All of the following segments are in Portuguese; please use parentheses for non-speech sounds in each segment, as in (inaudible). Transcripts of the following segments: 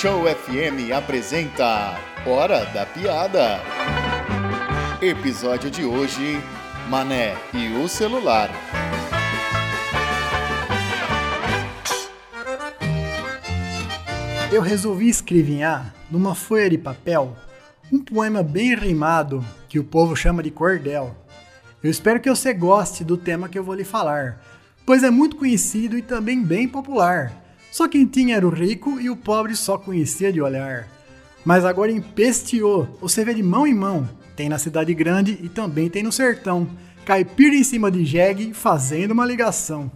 Show FM apresenta Hora da Piada. Episódio de hoje: Mané e o celular. Eu resolvi escrevinhar numa folha de papel um poema bem rimado que o povo chama de cordel. Eu espero que você goste do tema que eu vou lhe falar, pois é muito conhecido e também bem popular. Só quem tinha era o rico e o pobre só conhecia de olhar. Mas agora empesteou, você vê de mão em mão. Tem na cidade grande e também tem no sertão. Caipira em cima de jegue fazendo uma ligação.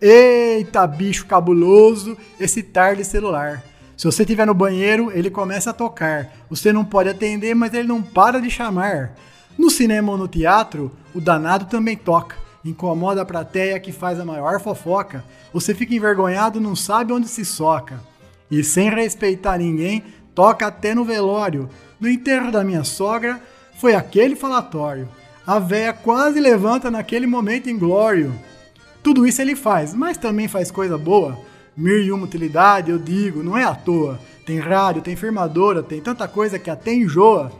Eita, bicho cabuloso, esse tarde celular. Se você estiver no banheiro, ele começa a tocar. Você não pode atender, mas ele não para de chamar. No cinema ou no teatro, o danado também toca. Incomoda a plateia que faz a maior fofoca. Você fica envergonhado, não sabe onde se soca. E sem respeitar ninguém, toca até no velório. No enterro da minha sogra, foi aquele falatório. A véia quase levanta naquele momento inglório. Tudo isso ele faz, mas também faz coisa boa. Mil e uma utilidade, eu digo, não é à toa. Tem rádio, tem firmadora, tem tanta coisa que até enjoa.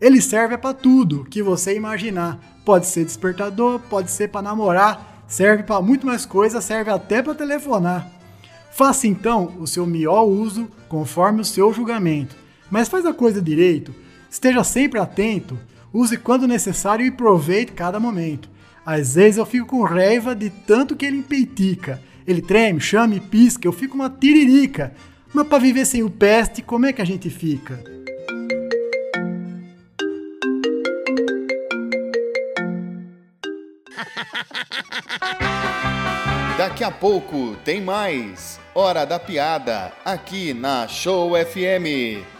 Ele serve para tudo que você imaginar. Pode ser despertador, pode ser para namorar, serve para muito mais coisa, serve até para telefonar. Faça então o seu melhor uso conforme o seu julgamento, mas faz a coisa direito. Esteja sempre atento, use quando necessário e aproveite cada momento. Às vezes eu fico com raiva de tanto que ele empeitica. Ele treme, chama e pisca, eu fico uma tiririca. Mas para viver sem o peste, como é que a gente fica? (laughs) Daqui a pouco tem mais Hora da Piada aqui na Show FM.